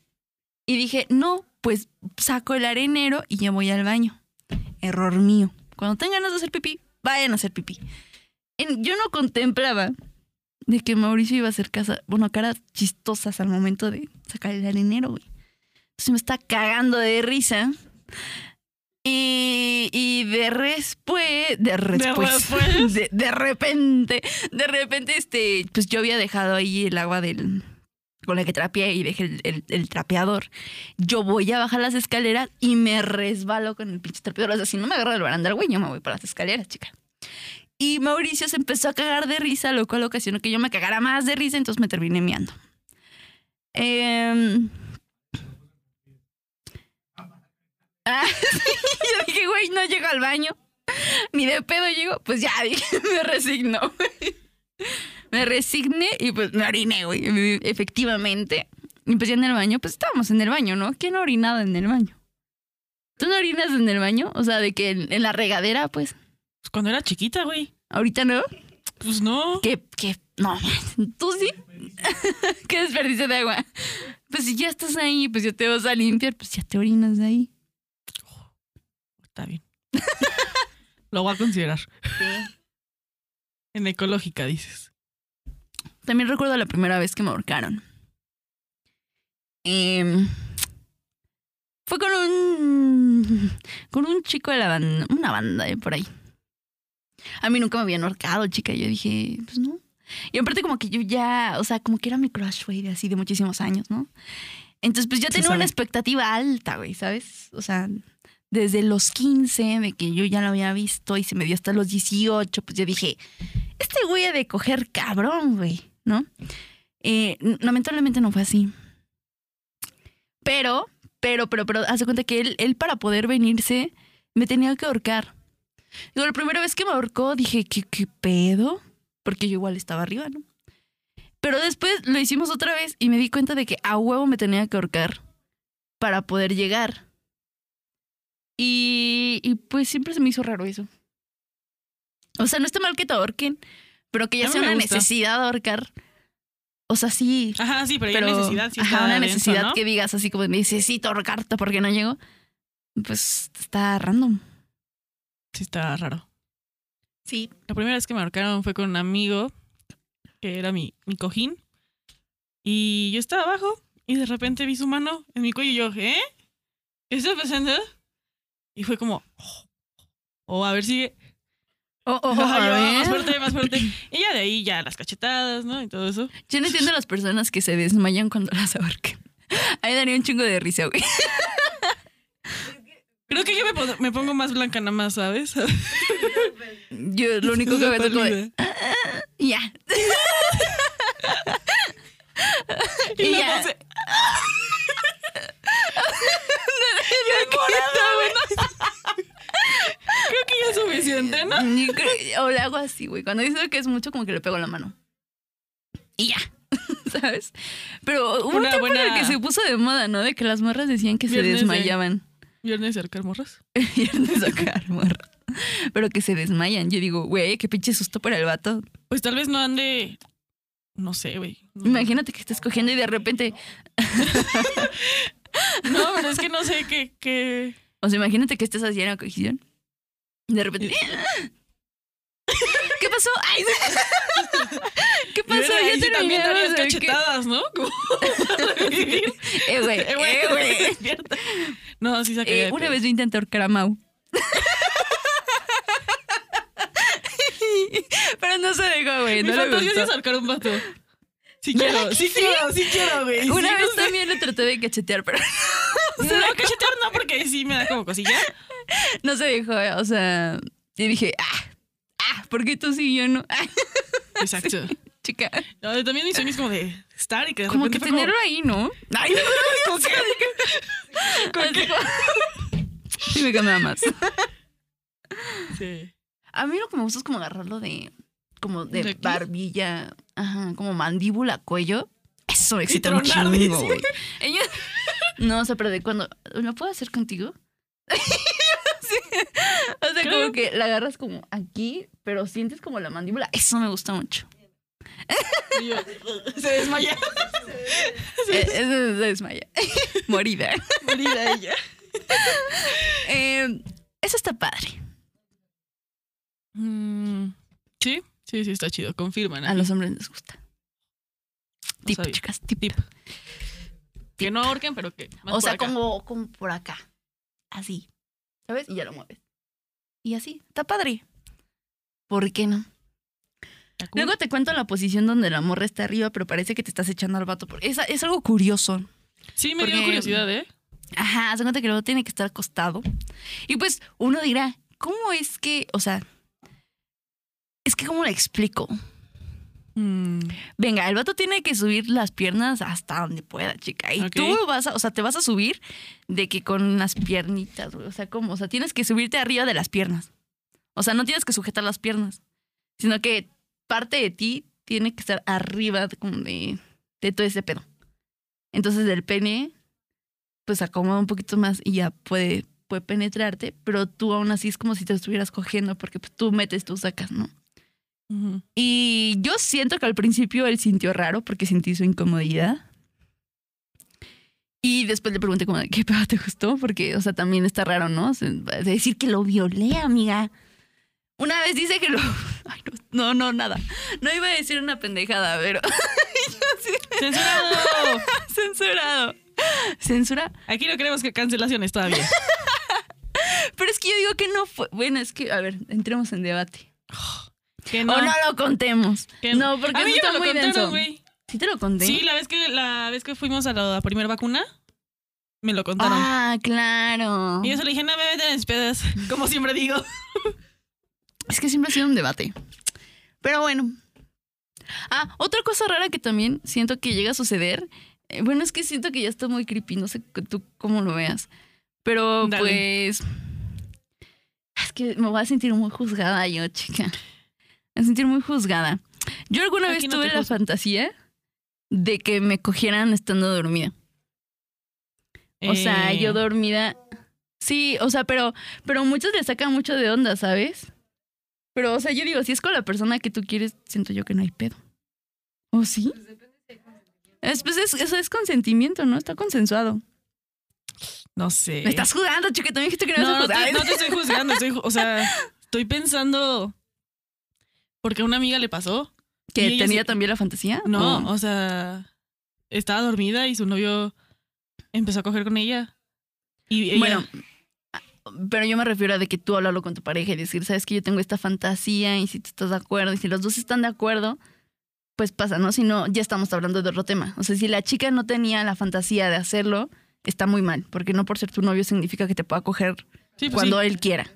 A: Y dije, no, pues saco el arenero y ya voy al baño. Error mío. Cuando tengan ganas de hacer pipí, vayan a hacer pipí. Yo no contemplaba de que Mauricio iba a hacer casa, bueno, caras chistosas al momento de sacar el arenero, güey. Entonces me está cagando de risa. Y, y de después, de de, de repente, de repente, este, pues yo había dejado ahí el agua del, con la que trapeé y dejé el, el- el trapeador. Yo voy a bajar las escaleras y me resbalo con el pinche trapeador. O sea, si no me agarro del barandal, güey, yo me voy para las escaleras, chica. Y Mauricio se empezó a cagar de risa, lo cual ocasionó que yo me cagara más de risa, entonces me terminé miando. Em, ah, yo dije, güey, no llego al baño. Ni de pedo llego. Pues ya, dije, me resigno. Me resigné y pues me oriné, güey. Efectivamente. Y pues ya en el baño, pues estábamos en el baño, ¿no? ¿Quién ha orinado en el baño? ¿Tú no orinas en el baño? O sea, de que en, en la regadera, pues.
B: Pues cuando era chiquita, güey.
A: Ahorita no.
B: Pues no.
A: Que, que, no, tú sí. Qué desperdicio de agua. Pues si ya estás ahí, pues ya te vas a limpiar, pues ya te orinas de ahí.
B: Está bien. Lo voy a considerar. En ecológica, dices.
A: También recuerdo la primera vez que me ahorcaron. Em, fue con un. con un chico de la banda, una banda de por ahí. A mí nunca me habían ahorcado, chica. Yo dije, pues no. Y aparte, como que yo ya, o sea, como que era mi crush, güey, de así de muchísimos años, ¿no? Entonces, pues yo tenía una expectativa alta, güey, ¿sabes? O sea, desde los 15, de que yo ya lo había visto y se me dio hasta los 18, pues yo dije, este güey ha de coger cabrón, güey, ¿no? Eh, lamentablemente no fue así. Pero, pero, pero, pero, hace cuenta que él, él para poder venirse me tenía que ahorcar. Digo, la primera vez que me ahorcó dije, ¿qué, qué pedo? Porque yo igual estaba arriba, ¿no? Pero después lo hicimos otra vez y me di cuenta de que a huevo me tenía que ahorcar para poder llegar. Y, y pues siempre se me hizo raro eso. O sea, no está mal que te ahorquen, pero que ya sea una
B: gusta.
A: necesidad ahorcar. O sea, sí.
B: Ajá, sí, pero,
A: Pero,
B: ya necesidad. Sí
A: ajá, una
B: denso,
A: necesidad
B: ¿no?
A: que digas así como necesito ahorcarte porque no llego. Pues está random.
B: Sí está raro.
A: Sí.
B: La primera vez que me ahorcaron fue con un amigo que era mi, mi cojín. Y yo estaba abajo y de repente vi su mano en mi cuello y yo, ¿eh? ¿Qué está pasando? Y fue como, oh, a ver, sigue.
A: Oh, oh,
B: Ajá,
A: a
B: yo,
A: ver.
B: más fuerte, más fuerte. Y ya de ahí ya las cachetadas, ¿no? Y todo eso.
A: Yo no entiendo a las personas que se desmayan cuando las ahorcan. A mí daría un chingo de risa, güey.
B: Creo que yo me, pon- me pongo más blanca nada más, ¿sabes?
A: Yo lo único que me toco y ya.
B: Y
A: ya.
B: Creo que ya es suficiente, ¿no?
A: O le hago así, güey. Cuando dice que es mucho, como que le pego la mano. Y ya. ¿Sabes? Pero hubo un
B: Una
A: en el
B: buena-
A: que se puso de moda, ¿no? De que las morras decían que se
B: Viernes de-
A: desmayaban.
B: Viernes de arcar morras.
A: Viernes de sacar morras. Pero que se desmayan. Yo digo, güey, qué pinche susto para el vato.
B: Pues tal vez no ande. No sé, güey. No,
A: Imagínate que estés cogiendo y de repente.
B: No, pero es que no sé qué. qué...
A: O sea, imagínate que estés así en la cogición. Y de repente. ¿Qué pasó? Ay, ¿Qué pasó? Ya
B: sí también cachetadas, ¿no?
A: Eh, güey,
B: Eh, güey,
A: eh.
B: No, sí saqué.
A: Eh, una vez yo intenté ahorcar a Mau. Pero no se dejó, güey. No le gustó.
B: es ahorcar un vato. Sí quiero, sí
A: ¿Sí?
B: quiero, sí quiero, güey.
A: Una
B: Sí,
A: vez
B: no sé.
A: también le traté de cachetear, pero
B: No, cachetear no, porque sí me da como cosilla.
A: no se dejó. O sea, y dije, ah, ah, ¿por qué tú sí y yo no? Ah,
B: Exacto.
A: chica.
B: No, también mi sueño es como de estar y que de
A: Como que tenerlo ahí, ¿no? Ay, no,
B: como que-
A: Así como- Dime que me amas.
B: Sí.
A: A mí lo que me gusta es como agarrarlo de, como de, barbilla, ajá, como mandíbula, cuello. Eso me excita un
B: tronar,
A: chingo,
B: dice.
A: güey. Ella- No, o sea, pero de cuando, ¿lo puedo hacer contigo? Sí. O sea,
B: Creo.
A: como que la agarras como aquí, pero sientes como la mandíbula. Eso me gusta mucho.
B: Yo, se desmaya.
A: Eh, se desmaya. Morida.
B: Morida ella.
A: Eh, eso está padre.
B: Mm, sí, sí, sí, está chido. Confirman.
A: A los hombres les gusta.
B: No
A: Tip,
B: sabía.
A: chicas, tip.
B: Tip. Que no ahorquen, pero que. más
A: O sea,
B: acá.
A: como, como por acá. Así. ¿Sabes? Y ya lo mueves. Y así. Está padre. ¿Por qué no? Luego te cuento la posición donde la morra está arriba, pero parece que te estás echando al vato. porque Es, es algo curioso.
B: Sí, me dio
A: porque-
B: curiosidad, ¿eh?
A: Ajá, se cuenta que luego tiene que estar acostado. Y pues uno dirá, ¿cómo es que, o sea, es que cómo le explico?
B: Mm,
A: Venga, el vato tiene que subir las piernas hasta donde pueda, chica. Y tú vas a, o sea, te vas a subir de que con las piernitas, güey. O sea, ¿cómo? O sea, tienes que subirte arriba de las piernas. O sea, no tienes que sujetar las piernas, sino que parte de ti tiene que estar arriba de, como de, de todo ese pedo. Entonces, del pene, pues acomoda un poquito más y ya puede, puede penetrarte, pero tú aún así es como si te estuvieras cogiendo, porque pues, tú metes, tú sacas, ¿no?
B: Ujú.
A: Y yo siento que al principio él sintió raro porque sentí su incomodidad. Y después le pregunté como, ¿qué pedo te gustó? Porque, o sea, también está raro, ¿no? Decir que lo violé, amiga. Una vez dice que lo... Ay, no, no, no, nada. No iba a decir una pendejada, pero...
B: ¡Censurado!
A: Censurado. Censura.
B: Aquí no queremos que cancelaciones todavía.
A: Pero es que yo digo que no fue... Bueno, es que, a ver, entremos en debate.
B: Que
A: O no lo contemos.
B: que
A: No, porque
B: a mí
A: eso está muy
B: contaron,
A: denso.
B: güey.
A: ¿Sí te lo conté?
B: Sí, la vez que la vez que fuimos a la primera vacuna, me lo contaron.
A: Ah, claro.
B: Y yo se le dije, no me meten en pedas, como siempre digo.
A: Es que siempre ha sido un debate. Pero bueno. Ah, otra cosa rara que también siento que llega a suceder. eh, bueno, es que siento que ya está muy creepy, no sé tú cómo lo veas. Pero
B: Dale.
A: pues. Es que me voy a sentir muy juzgada yo, chica. Me a sentir muy juzgada. Yo alguna vez
B: no
A: tuve la fantasía de que me cogieran estando dormida. O sea,
B: Eh,
A: yo dormida. Sí, o sea, pero, pero muchos le sacan mucho de onda, ¿sabes? Pero, o sea, yo digo, si es con la persona que tú quieres, siento yo que no hay pedo. ¿O sí? Es, pues es, eso es consentimiento, ¿no? Está consensuado.
B: No sé.
A: Me estás jugando, chica. También dijiste que no,
B: No,
A: me
B: no, te, no te estoy juzgando, estoy o sea, estoy pensando porque a una amiga le pasó.
A: ¿Que tenía también la fantasía?
B: No,
A: ¿O-
B: o sea, estaba dormida y su novio empezó a coger con ella. Y ella,
A: Bueno, pero yo me refiero a de que tú hablarlo con tu pareja y decir, sabes que yo tengo esta fantasía y si tú estás de acuerdo y si los dos están de acuerdo, pues pasa, ¿no? Si no, ya estamos hablando de otro tema. O sea, si la chica no tenía la fantasía de hacerlo, está muy mal, porque no por ser tu novio significa que te pueda coger
B: sí, pues
A: cuando
B: sí.
A: él quiera.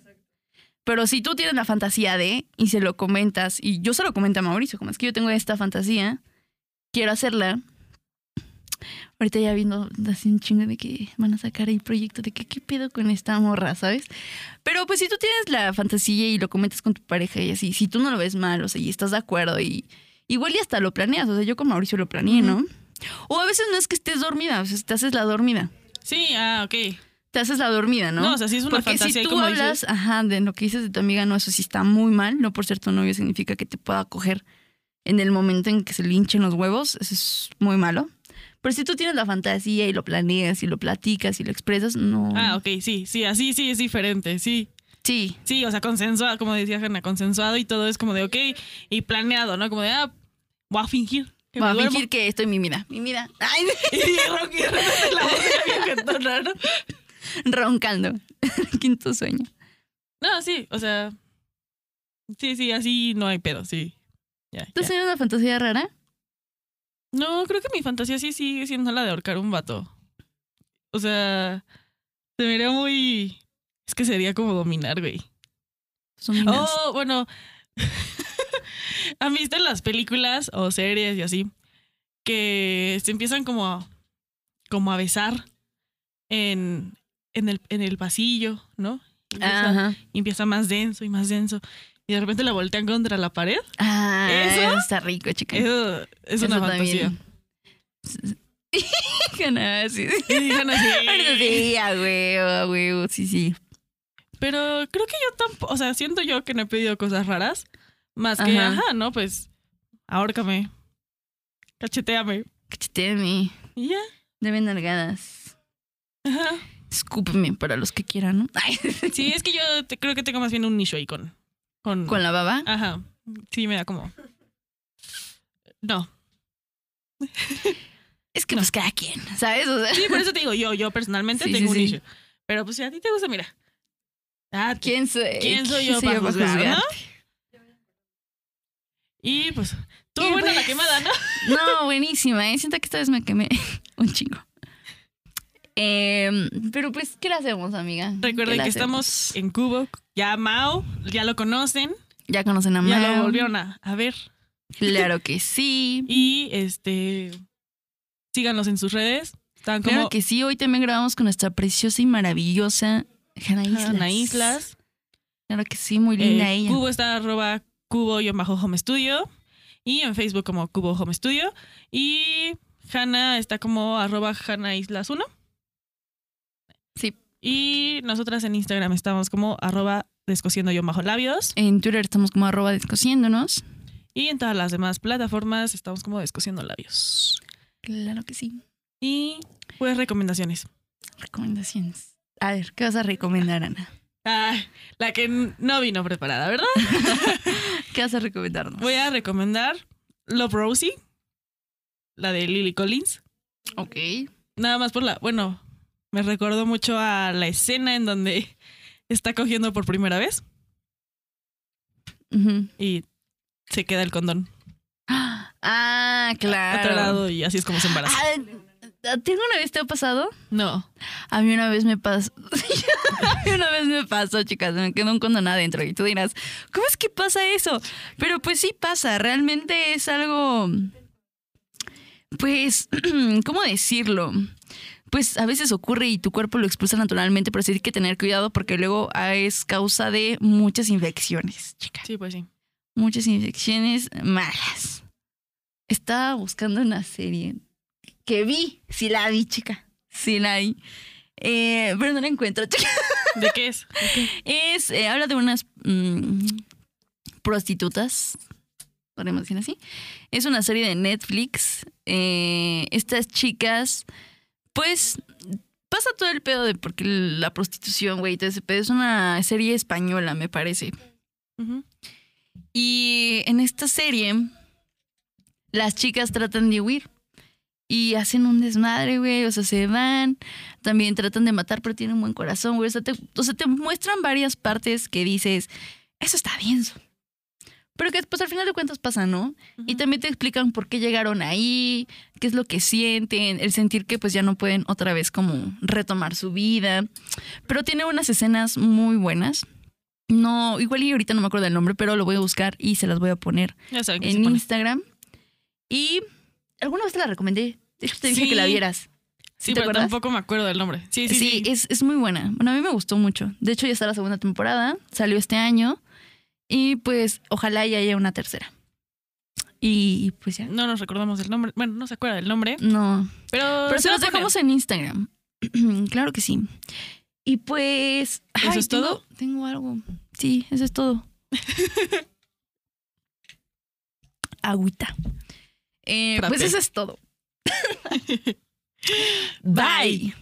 A: Pero si tú tienes la fantasía de y se lo comentas, y yo se lo comenté a Mauricio, como es que yo tengo esta fantasía, quiero hacerla. Ahorita ya viendo así un chingo de que van a sacar ahí proyecto de que qué pedo con esta morra, ¿sabes? Pero pues si tú tienes la fantasía y lo comentas con tu pareja y así, si tú no lo ves mal, o sea, y estás de acuerdo y igual y hasta lo planeas, o sea, yo con Mauricio lo planeé, ¿no? O a veces no es que estés dormida, o sea, te haces la dormida.
B: Sí, ah, ok.
A: Te haces la dormida, ¿no?
B: No, o sea, sí es una
A: Porque
B: fantasía
A: si tú
B: como
A: hablas,
B: dices.
A: ajá, de lo que dices de tu amiga, no, eso sí está muy mal. No por ser tu novio significa que te pueda coger en el momento en que se le hinchen los huevos. Eso es muy malo. Pero si tú tienes la fantasía y lo planeas y lo platicas y lo expresas, no.
B: Ah, ok, sí, sí, así sí es diferente, sí.
A: Sí.
B: Sí, o sea, consensuado, como decía Hanna, consensuado y todo es como de ok y planeado, ¿no? Como de, ah, voy a fingir. Que
A: Voy a
B: duermo.
A: fingir que estoy mimida. Mimida. Ay,
B: Y Rocky la voz.
A: roncando. Quinto sueño.
B: No, sí, o sea. Sí, sí, así no hay pedo, sí. Ya,
A: ¿Tú
B: ya.
A: tienes una fantasía rara?
B: No, creo que mi fantasía sí sigue siendo la de ahorcar un vato. O sea, se me haría muy. Es que sería como dominar, güey.
A: Son minas.
B: Oh, bueno. ¿Han visto en las películas o series y así? Que se empiezan como a, como a besar en, en, el, en el pasillo, ¿no? Y empieza,
A: Ajá.
B: y empieza más denso y más denso. Y de repente la voltean contra la pared.
A: Ah,
B: ¿Eso?
A: está rico, chica.
B: Eso es una fantasía.
A: Gana, sí. Ahorita sí, a huevo, a huevo, sí, sí.
B: Pero creo que yo tampoco, o sea, siento yo que no he pedido cosas raras. Más que,
A: Ajá.
B: ajá, ¿no? Pues, ahórcame. Cacheteame.
A: Cacheteame.
B: Y ya.
A: Deben nalgadas.
B: Ajá.
A: Escúpeme para los que quieran, ¿no? Ay,
B: Sí, es que yo te- creo que tengo más bien un nicho ahí con. Con,
A: Con la baba.
B: Ajá. Sí, me da como. No.
A: Es que pues cada quien, ¿sabes? O sea,
B: Sí, por eso te digo, yo, yo personalmente
A: Sí,
B: tengo
A: sí,
B: un
A: sí.
B: nicho. Pero pues si a ti te gusta, mira. Ah,
A: ¿quién soy?
B: ¿Quién soy yo para juzgar, no? Y pues, tuvo
A: Y
B: buena la
A: pues-
B: quemada, ¿no?
A: No, buenísima, ¿eh? Siento que esta vez me quemé un chingo. Em, pero pues, ¿qué le hacemos, amiga? ¿Qué
B: Recuerden que estamos en Cubo. Ya Mao, ya lo conocen.
A: Ya conocen a
B: Ya
A: Mau.
B: lo volvieron a, a ver.
A: Claro que sí.
B: Y este. Síganos en sus redes. Están como
A: Claro que sí. Hoy también grabamos con nuestra preciosa y maravillosa Hanna Islas.
B: Hanna Islas.
A: Claro que sí, muy linda
B: Eh,
A: ella.
B: Cubo está arroba cubo y bajo home studio. Y en Facebook como cubo home studio. Y Hanna está como arroba Hanna Islas 1.
A: Sí.
B: Y nosotras en Instagram estamos como arroba descosiendo yo bajo labios.
A: En Twitter estamos como arroba descosiéndonos.
B: Y en todas las demás plataformas estamos como Descosiendo Labios.
A: Claro que sí.
B: Y pues recomendaciones.
A: Recomendaciones. A ver, ¿qué vas a recomendar, Ana?
B: Ah, la que no vino preparada, ¿verdad?
A: ¿Qué vas a recomendarnos?
B: Voy a recomendar Love Rosie, la de Lily Collins.
A: Ok.
B: Nada más por la. Bueno, me recordó mucho a la escena en donde está cogiendo por primera vez y se queda el condón
A: Ah, claro.
B: atorado y así es como se embaraza.
A: Ah, ¿A ti alguna vez te ha pasado?
B: No.
A: A mí una vez me pasó. a mí una vez me pasó, chicas. Me quedó un condón adentro. Y tú dirás, ¿cómo es que pasa eso? Pero pues sí pasa. Realmente es algo. Pues, ¿cómo decirlo? Pues a veces ocurre y tu cuerpo lo expulsa naturalmente, pero sí hay que tener cuidado porque luego ah, es causa de muchas infecciones, chicas.
B: Sí, pues sí.
A: Muchas infecciones malas. Estaba buscando una serie que vi, sí la vi, chica. Sí la vi. Eh, pero no la encuentro, chica.
B: ¿De qué es?
A: Es, eh, habla de unas mm, prostitutas, podemos decir así. Es una serie de Netflix. Eh, estas chicas, pues, pasa todo el pedo de porque la prostitución, güey, todo ese pedo. Es una serie española, me parece. Y en esta serie, las chicas tratan de huir. Y hacen un desmadre, güey. O sea, se van. También tratan de matar, pero tienen un buen corazón, güey. O sea, te, o sea, te muestran varias partes que dices, eso está bien. Pero que pues al final de cuentas pasa, ¿no? Y también te explican por qué llegaron ahí, qué es lo que sienten, el sentir que pues ya no pueden otra vez como retomar su vida. Pero tiene unas escenas muy buenas. No, igual y ahorita no me acuerdo del nombre, pero lo voy a buscar y se las voy a poner en. Instagram. Y alguna vez te la recomendé. De hecho, te dije
B: Sí.
A: que la vieras.
B: Sí,
A: ¿te
B: pero
A: acuerdas?
B: tampoco me acuerdo del nombre. Sí,
A: Sí,
B: sí, sí.
A: Es, es muy buena. Bueno, a mí me gustó mucho. De hecho, ya está la segunda temporada. Salió este año. Y pues, ojalá ya haya una tercera. Y pues ya.
B: No nos recordamos el nombre. Bueno, no se acuerda del nombre.
A: No.
B: Pero,
A: Pero se los dejamos en Instagram. claro que sí. Y pues.
B: ¿Eso es
A: tengo-
B: todo?
A: Tengo algo. Sí, eso es todo. Agüita. Eh, pues eso es todo. Bye.